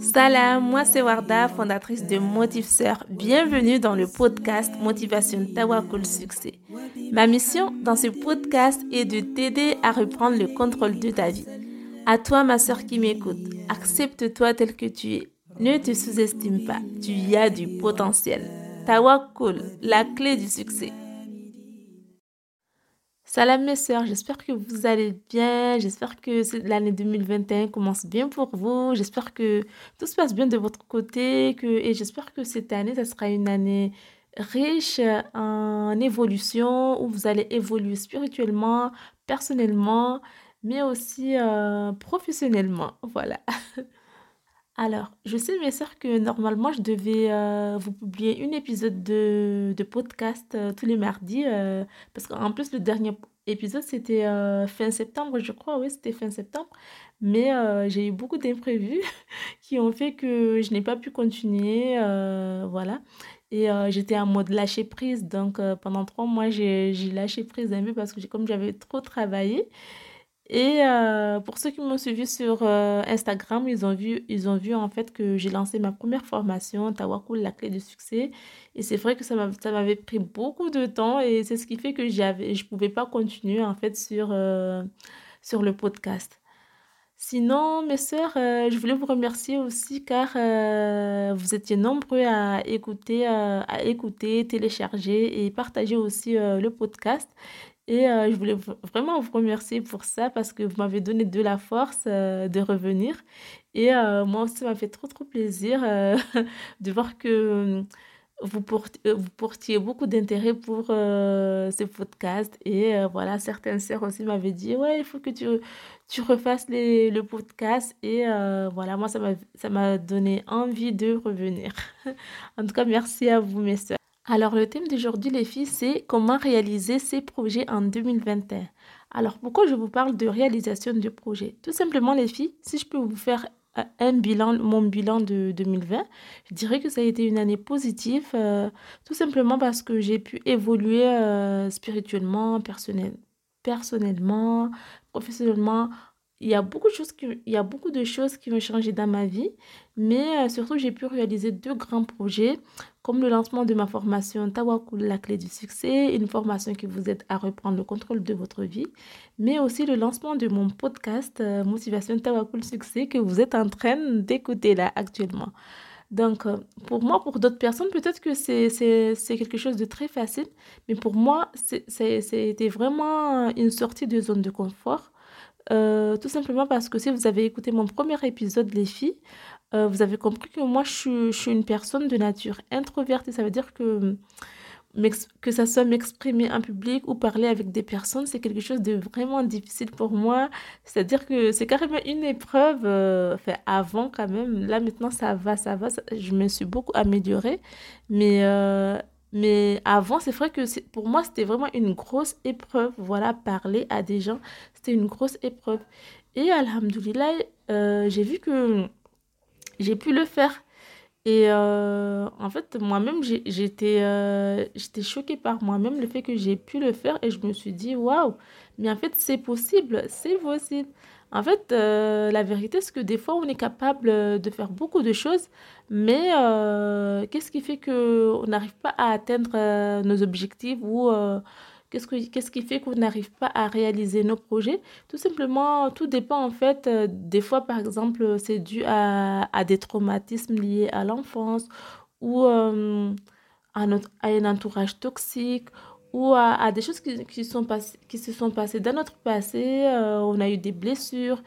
Salam, moi c'est Warda, fondatrice de Motive Bienvenue dans le podcast Motivation Tawakul Succès. Ma mission dans ce podcast est de t'aider à reprendre le contrôle de ta vie. À toi, ma soeur qui m'écoute, accepte-toi tel que tu es. Ne te sous-estime pas, tu y as du potentiel. Tawakul, la clé du succès. Salam mes soeurs, j'espère que vous allez bien, j'espère que l'année 2021 commence bien pour vous, j'espère que tout se passe bien de votre côté que, et j'espère que cette année, ça sera une année riche en évolution, où vous allez évoluer spirituellement, personnellement, mais aussi euh, professionnellement. Voilà. Alors, je sais, mes sœurs, que normalement, je devais euh, vous publier un épisode de, de podcast euh, tous les mardis. Parce qu'en plus, le dernier épisode, c'était fin septembre, je crois. Oui, c'était fin septembre. Mais j'ai eu beaucoup d'imprévus qui ont fait que je n'ai pas pu continuer. voilà. Et j'étais en mode lâcher prise. Donc, pendant trois mois, j'ai lâché prise un peu parce que comme j'avais trop travaillé. Et euh, pour ceux qui m'ont suivi sur euh, Instagram, ils ont vu, ils ont vu en fait que j'ai lancé ma première formation, Tawakul, la clé du succès. Et c'est vrai que ça m'avait pris beaucoup de temps et c'est ce qui fait que je ne pouvais pas continuer en fait sur, euh, sur le podcast. Sinon, mes sœurs, je voulais vous remercier aussi car vous étiez nombreux à écouter, à écouter, télécharger et partager aussi le podcast. Et euh, je voulais vraiment vous remercier pour ça parce que vous m'avez donné de la force euh, de revenir. Et euh, moi aussi, ça m'a fait trop, trop plaisir de voir que vous, portiez beaucoup d'intérêt pour ce podcast. Et voilà, certaines sœurs aussi m'avaient dit, ouais, il faut que tu, refasses le podcast. Et voilà, moi, ça m'a donné envie de revenir. en tout cas, merci à vous, mes sœurs. Alors, le thème d'aujourd'hui, les filles, c'est comment réaliser ses projets en 2021. Alors, pourquoi je vous parle de réalisation de projets? Tout simplement, les filles, si je peux vous faire euh, un bilan, mon bilan de 2020, je dirais que ça a été une année positive, euh, tout simplement parce que j'ai pu évoluer euh, spirituellement, personnel, personnellement, professionnellement, il y a beaucoup de choses qui, il y a beaucoup de choses qui ont changé dans ma vie, mais surtout j'ai pu réaliser deux grands projets, comme le lancement de ma formation Tawakul, la clé du succès, une formation qui vous aide à reprendre le contrôle de votre vie, mais aussi le lancement de mon podcast euh, Motivation Tawakul Succès que vous êtes en train d'écouter là actuellement. Donc, euh, pour moi, pour d'autres personnes, peut-être que c'est quelque chose de très facile, mais pour moi, c'était vraiment une sortie de zone de confort euh, tout simplement parce que si vous avez écouté mon premier épisode, les filles, euh, vous avez compris que moi, je suis, une personne de nature introvertie. Ça veut dire que, que ça soit m'exprimer en public ou parler avec des personnes, c'est quelque chose de vraiment difficile pour moi. C'est-à-dire que c'est carrément une épreuve. Euh, enfin, avant, quand même. Là, maintenant, ça va, ça va. je me suis beaucoup améliorée. Mais mais avant, c'est vrai que pour moi, c'était vraiment une grosse épreuve. Voilà, parler à des gens, c'était une grosse épreuve. Et Alhamdoulilah, euh, j'ai vu que j'ai pu le faire. Et euh, en fait, moi-même, j'étais euh, choquée par moi-même le fait que j'ai pu le faire. Et je me suis dit, waouh, mais en fait, c'est possible, c'est possible. En fait, euh, la vérité, c'est que des fois, on est capable euh, de faire beaucoup de choses, mais qu'est-ce qui fait qu'on n'arrive pas à atteindre nos objectifs ou qu'est-ce, qu'est-ce qui fait qu'on n'arrive pas à réaliser nos projets? Tout simplement, tout dépend en fait. des fois, par exemple, c'est dû à, à des traumatismes liés à l'enfance ou à, notre, à un entourage toxique ou à, des choses qui, qui, sont qui se sont passées dans notre passé, euh, on a eu des blessures.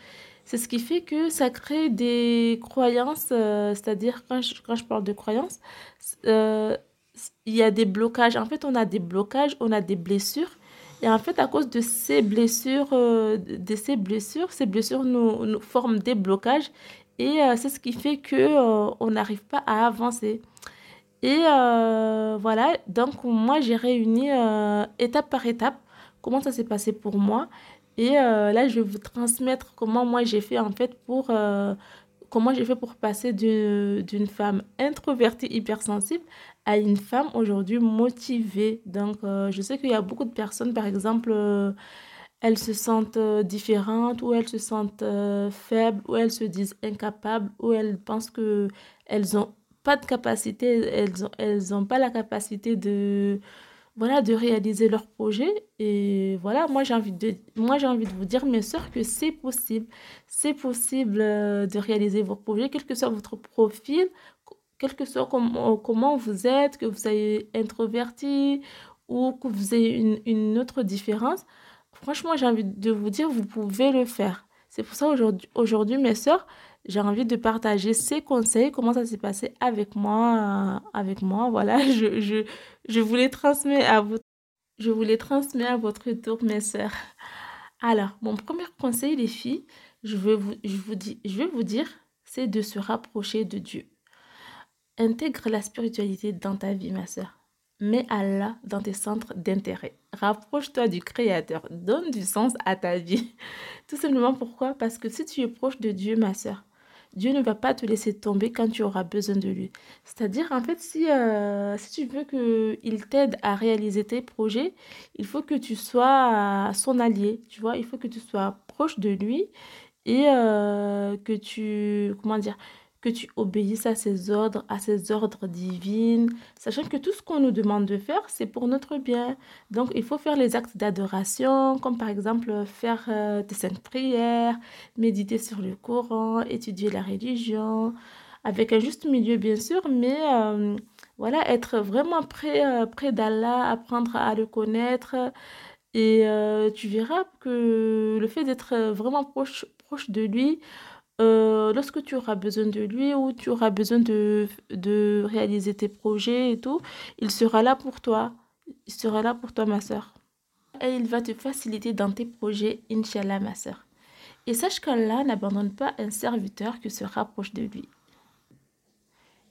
C'est ce qui fait que ça crée des croyances, euh, c'est-à-dire quand je, quand je parle de croyances, euh, il y a des blocages. En fait, on a des blocages, on a des blessures. Et en fait, à cause de ces blessures, de ces blessures, ces blessures nous, nous forment des blocages. Et c'est ce qui fait que on n'arrive pas à avancer. Et euh, voilà, donc moi j'ai réuni euh, étape par étape comment ça s'est passé pour moi. Et euh, là, je vais vous transmettre comment moi j'ai fait en fait pour comment j'ai fait pour passer d'une femme introvertie, hypersensible à une femme aujourd'hui motivée. Donc, je sais qu'il y a beaucoup de personnes, par exemple, elles se sentent euh, différentes, ou elles se sentent euh, faibles, ou elles se disent incapables, ou elles pensent que elles ont pas de capacité, elles ont, elles ont pas la capacité de, voilà, de réaliser leur projet. Et voilà, moi j'ai envie de, moi j'ai envie de vous dire, mes sœurs, que c'est possible. C'est possible euh, de réaliser vos projets, quel que soit votre profil, quel que soit comment, comment vous êtes, que vous soyez introverti ou que vous ayez une, autre différence. Franchement, j'ai envie de vous dire, vous pouvez le faire. C'est pour ça aujourd'hui, mes sœurs, j'ai envie de partager ces conseils, comment ça s'est passé avec moi, avec moi. Voilà, je, je, je vous les transmets à votre, je vous les à votre tour, mes sœurs. Alors, mon premier conseil, les filles, je veux vous, je vous dis, je vais vous dire, c'est de se rapprocher de Dieu. Intègre la spiritualité dans ta vie, ma sœur. Mets Allah dans tes centres d'intérêt. Rapproche-toi du Créateur. Donne du sens à ta vie. Tout simplement pourquoi? Parce que si tu es proche de Dieu, ma soeur, Dieu ne va pas te laisser tomber quand tu auras besoin de lui. C'est-à-dire, en fait, si, euh, si tu veux qu'il t'aide à réaliser tes projets, il faut que tu sois son allié, tu vois, il faut que tu sois proche de lui et euh, que tu, comment dire, que tu obéisses à ses ordres, à ses ordres divins, sachant que tout ce qu'on nous demande de faire, c'est pour notre bien. Donc, il faut faire les actes d'adoration, comme par exemple faire euh, des saintes prières, méditer sur le Coran, étudier la religion, avec un juste milieu, bien sûr, mais euh, voilà, être vraiment près, euh, près d'Allah, apprendre à le connaître. Et tu verras que le fait d'être vraiment proche, proche de lui, euh, lorsque tu auras besoin de lui ou tu auras besoin de, de réaliser tes projets et tout, il sera là pour toi. Il sera là pour toi, ma soeur. Et il va te faciliter dans tes projets, Inch'Allah, ma soeur. Et sache qu'Allah n'abandonne pas un serviteur qui se rapproche de lui.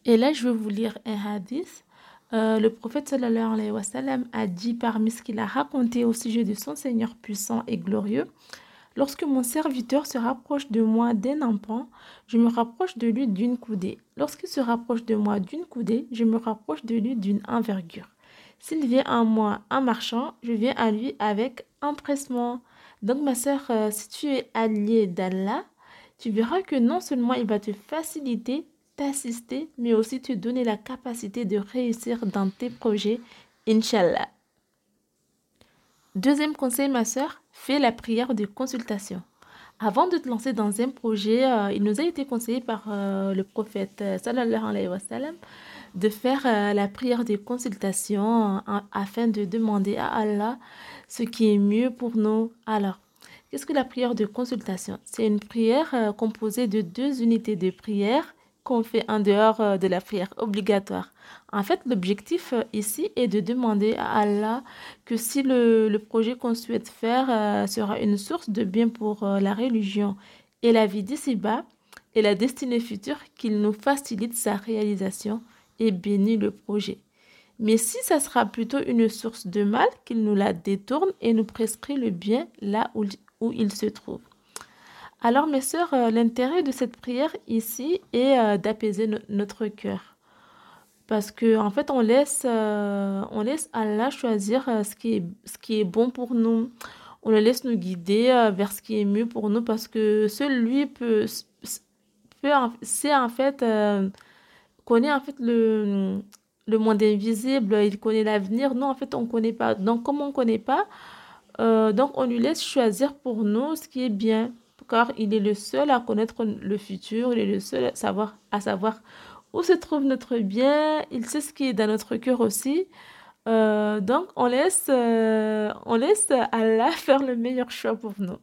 Et là, je vais vous lire un hadith. Euh, le prophète sallallahu alayhi wa sallam a dit parmi ce qu'il a raconté au sujet de son Seigneur puissant et glorieux, Lorsque mon serviteur se rapproche de moi d'un empan, je me rapproche de lui d'une coudée. Lorsqu'il se rapproche de moi d'une coudée, je me rapproche de lui d'une envergure. S'il vient à moi en marchant, je viens à lui avec empressement. Donc ma sœur, euh, si tu es allié d'Allah, tu verras que non seulement il va te faciliter, t'assister, mais aussi te donner la capacité de réussir dans tes projets, Inch'Allah. Deuxième conseil, ma sœur, fais la prière de consultation. Avant de te lancer dans un projet, euh, il nous a été conseillé par euh, le prophète euh, sallallahu alayhi wa sallam de faire la prière de consultation afin de demander à Allah ce qui est mieux pour nous. Alors, qu'est-ce que la prière de consultation? C'est une prière composée de deux unités de prière qu'on fait en dehors euh, de la prière obligatoire. En fait, l'objectif euh, ici est de demander à Allah que si le, projet qu'on souhaite faire euh, sera une source de bien pour la religion et la vie d'ici-bas et la destinée future, qu'il nous facilite sa réalisation et bénit le projet. Mais si ça sera plutôt une source de mal, qu'il nous la détourne et nous prescrit le bien là où, où il se trouve. Alors, mes sœurs, euh, l'intérêt de cette prière ici est euh, d'apaiser notre cœur. Parce que en fait, on laisse, euh, on laisse Allah choisir ce, qui est, ce qui est bon pour nous. On le laisse nous guider vers ce qui est mieux pour nous parce que seul lui peut, peut c'est en fait, connaît en fait le, le monde invisible, il connaît l'avenir. Nous, en fait, on ne connaît pas. Donc, comme on ne connaît pas, donc on lui laisse choisir pour nous ce qui est bien car il est le seul à connaître le futur, il est le seul à savoir, où se trouve notre bien, il sait ce qui est dans notre cœur aussi. Euh, donc, on laisse, euh, on laisse Allah faire le meilleur choix pour nous.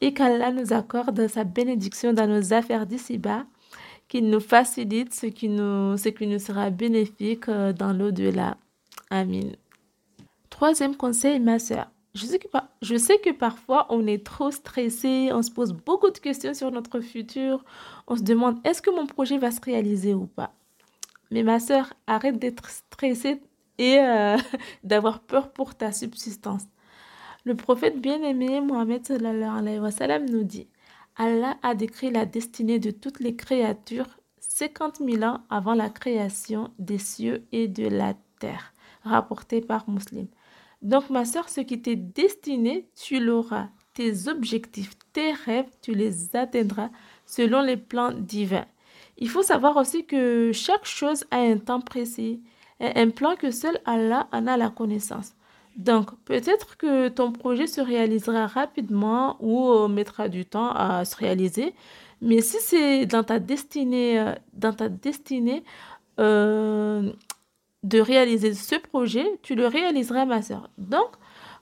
Et qu'Allah nous accorde sa bénédiction dans nos affaires d'ici-bas, qu'il nous facilite ce qui nous, sera bénéfique euh, dans l'au-delà. Amin. Troisième conseil, ma soeur. Je sais, que, parfois on est trop stressé, on se pose beaucoup de questions sur notre futur, on se demande est-ce que mon projet va se réaliser ou pas? Mais ma soeur, arrête d'être stressée et euh, d'avoir peur pour ta subsistance. Le prophète bien-aimé Mohammed alayhi wa sallam, nous dit Allah a décrit la destinée de toutes les créatures 50 000 ans avant la création des cieux et de la terre, rapporté par Muslim. Donc, ma soeur, ce qui t'est destiné, tu l'auras. Tes objectifs, tes rêves, tu les atteindras selon les plans divins. Il faut savoir aussi que chaque chose a un temps précis et un plan que seul Allah en a la connaissance. Donc, peut-être que ton projet se réalisera rapidement ou euh, mettra du temps à se réaliser, mais si c'est dans ta destinée, euh, dans ta destinée euh, de réaliser ce projet, tu le réaliseras, ma soeur. Donc,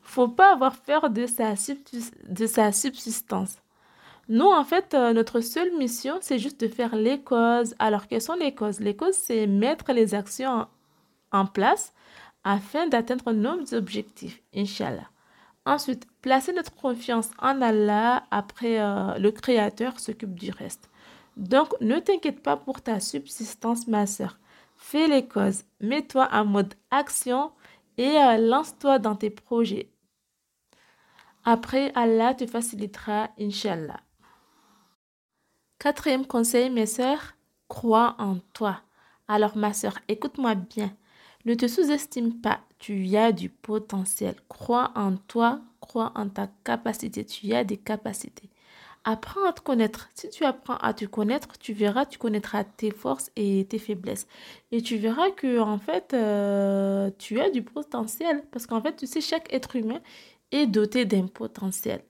faut pas avoir peur de sa, subsistance. Nous, en fait, notre seule mission, c'est juste de faire les causes. Alors, quelles sont les causes? Les causes, c'est mettre les actions en place afin d'atteindre nos objectifs, Inch'Allah. Ensuite, placer notre confiance en Allah après euh, le Créateur s'occupe du reste. Donc, ne t'inquiète pas pour ta subsistance, ma soeur. Fais les causes, mets-toi en mode action et euh, lance-toi dans tes projets. Après, Allah te facilitera, Inch'Allah. Quatrième conseil, mes sœurs, crois en toi. Alors, ma soeur, écoute-moi bien. Ne te sous-estime pas, tu as du potentiel. Crois en toi, crois en ta capacité, tu as des capacités. Apprends à te connaître. Si tu apprends à te connaître, tu verras, tu connaîtras tes forces et tes faiblesses. Et tu verras que en fait, euh, tu as du potentiel. Parce qu'en fait, tu sais, chaque être humain est doté d'un potentiel.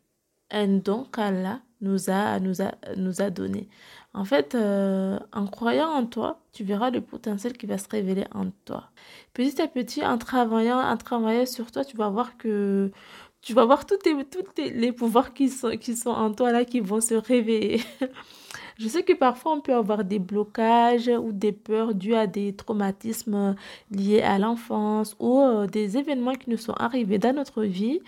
Un don qu'Allah nous a, nous, a, nous a donné. En fait, euh, en croyant en toi, tu verras le potentiel qui va se révéler en toi. Petit à petit, en travaillant, en travaillant sur toi, tu vas voir que tu vas voir tous les, pouvoirs qui sont, en toi là qui vont se réveiller. Je sais que parfois on peut avoir des blocages ou des peurs dues à des traumatismes liés à l'enfance ou euh, des événements qui nous sont arrivés dans notre vie.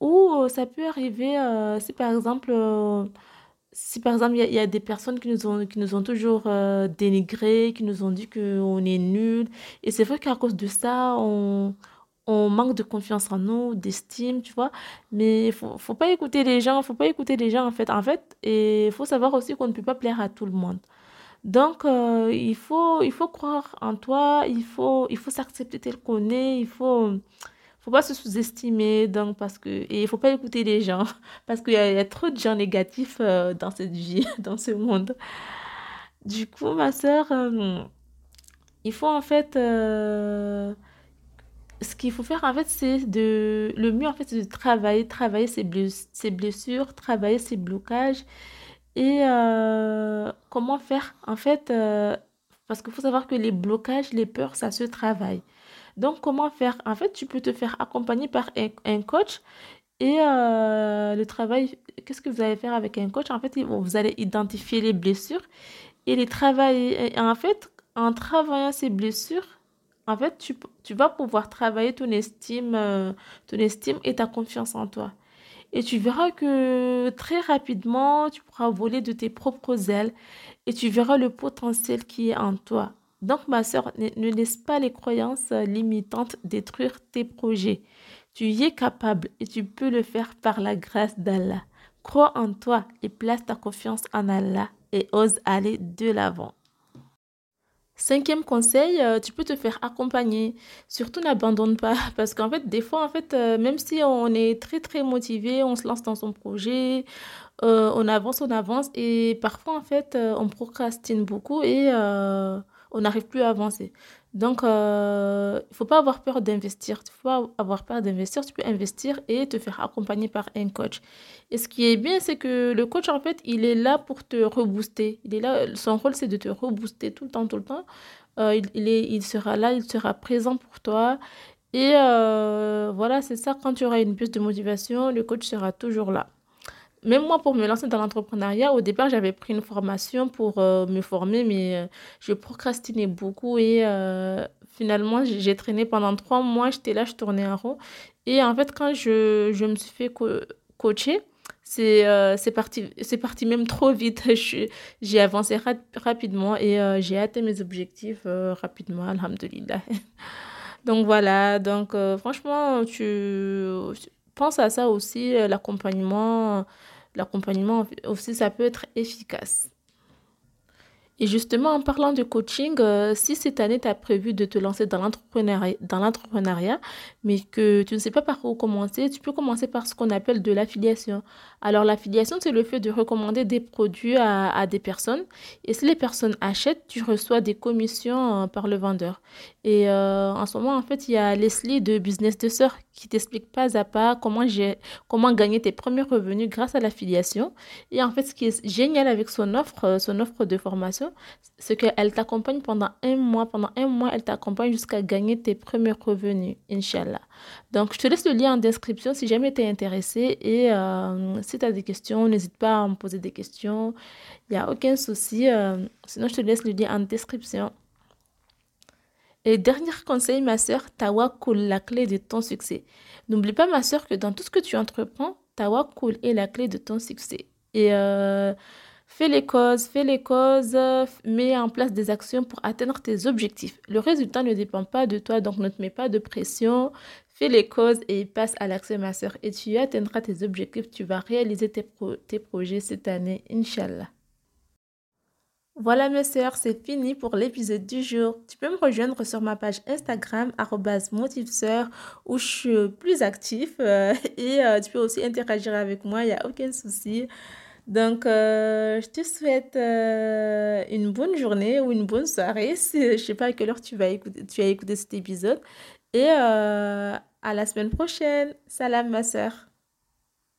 Ou euh, ça peut arriver si par exemple si par exemple, il y, a des personnes qui nous ont, toujours euh, dénigrés, qui nous ont dit qu'on est nul. Et c'est vrai qu'à cause de ça, on, on manque de confiance en nous, d'estime, tu vois. Mais il faut, faut pas écouter les gens, faut pas écouter les gens en fait. En fait, et faut savoir aussi qu'on ne peut pas plaire à tout le monde. Donc, euh, il, faut, il faut croire en toi, il faut, il faut s'accepter tel qu'on est, il faut faut pas se sous-estimer donc parce que et il faut pas écouter les gens parce qu'il y, a trop de gens négatifs euh, dans cette vie dans ce monde du coup ma soeur euh, il faut en fait ce qu'il faut faire en fait c'est de le mieux en fait c'est de travailler travailler ses, blessures travailler ses blocages et comment faire en fait parce qu'il faut savoir que les blocages les peurs ça se travaille. Donc, comment faire? En fait, tu peux te faire accompagner par un, coach et euh, le travail, qu'est-ce que vous allez faire avec un coach? En fait, vous allez identifier les blessures et les travailler. Et en fait, en travaillant ces blessures, en fait, tu, vas pouvoir travailler ton estime, euh, ton estime et ta confiance en toi. Et tu verras que très rapidement, tu pourras voler de tes propres ailes et tu verras le potentiel qui est en toi. Donc, ma soeur, ne, laisse pas les croyances limitantes détruire tes projets. Tu y es capable et tu peux le faire par la grâce d'Allah. Crois en toi et place ta confiance en Allah et ose aller de l'avant. Cinquième conseil, euh, tu peux te faire accompagner. Surtout n'abandonne pas parce qu'en fait, des fois, en fait, euh, même si on est très très motivé, on se lance dans son projet, euh, on avance, on avance et parfois, en fait, on procrastine beaucoup et on n'arrive plus à avancer. Donc, euh, il ne faut pas avoir peur d'investir. Il faut pas avoir peur d'investir. Tu peux investir et te faire accompagner par un coach. Et ce qui est bien, c'est que le coach, en fait, il est là pour te rebooster. Il est là, son rôle, c'est de te rebooster tout le temps, tout le temps. Euh, il, est, il sera là, il sera présent pour toi. Et euh, voilà, c'est ça. Quand tu auras une piste de motivation, le coach sera toujours là même moi, pour me lancer dans l'entrepreneuriat, au départ, j'avais pris une formation pour euh, me former, mais euh, je procrastinais beaucoup et euh, finalement, j'ai traîné pendant trois mois, j'étais là, je tournais en rond. Et en fait, quand je, je me suis fait coacher, c'est c'est parti, parti même trop vite. J'ai avancé rapidement et j'ai atteint mes objectifs rapidement, alhamdulillah. Donc voilà, donc franchement, tu penses à ça aussi, l'accompagnement l'accompagnement aussi, ça peut être efficace. Et justement, en parlant de coaching, euh, si cette année, tu as prévu de te lancer dans l'entrepreneuriat, mais que tu ne sais pas par où commencer, tu peux commencer par ce qu'on appelle de l'affiliation. Alors, l'affiliation, c'est le fait de recommander des produits à, des personnes. Et si les personnes achètent, tu reçois des commissions euh, par le vendeur. Et euh, en ce moment, en fait, il y a Leslie de Business de Sœur qui t'explique pas à pas comment, gagner tes premiers revenus grâce à l'affiliation. Et en fait, ce qui est génial avec son offre, son offre de formation, c'est qu'elle t'accompagne pendant un mois. Pendant un mois, elle t'accompagne jusqu'à gagner tes premiers revenus, Inch'Allah. Donc, je te laisse le lien en description si jamais tu es intéressé. Et euh, si tu as des questions, n'hésite pas à me poser des questions. Il n'y a aucun souci. Euh, sinon, je te laisse le lien en description. Et dernier conseil, ma soeur, tawakkul, la clé de ton succès. N'oublie pas, ma soeur, que dans tout ce que tu entreprends, tawakkul est la clé de ton succès. Et euh, fais les causes, fais les causes, mets en place des actions pour atteindre tes objectifs. Le résultat ne dépend pas de toi, donc ne te mets pas de pression. Fais les causes et passe à l'action, ma soeur. Et tu atteindras tes objectifs. Tu vas réaliser tes, projets cette année, Inch'Allah. Voilà mes sœurs, c'est fini pour l'épisode du jour. Tu peux me rejoindre sur ma page Instagram @motivesœur où je suis plus actif euh, et euh, tu peux aussi interagir avec moi, il n'y a aucun souci. Donc, euh, je te souhaite une bonne journée ou une bonne soirée. je ne sais pas à quelle heure tu vas écouter, tu as écouté cet épisode. Et à la semaine prochaine. Salam ma sœur.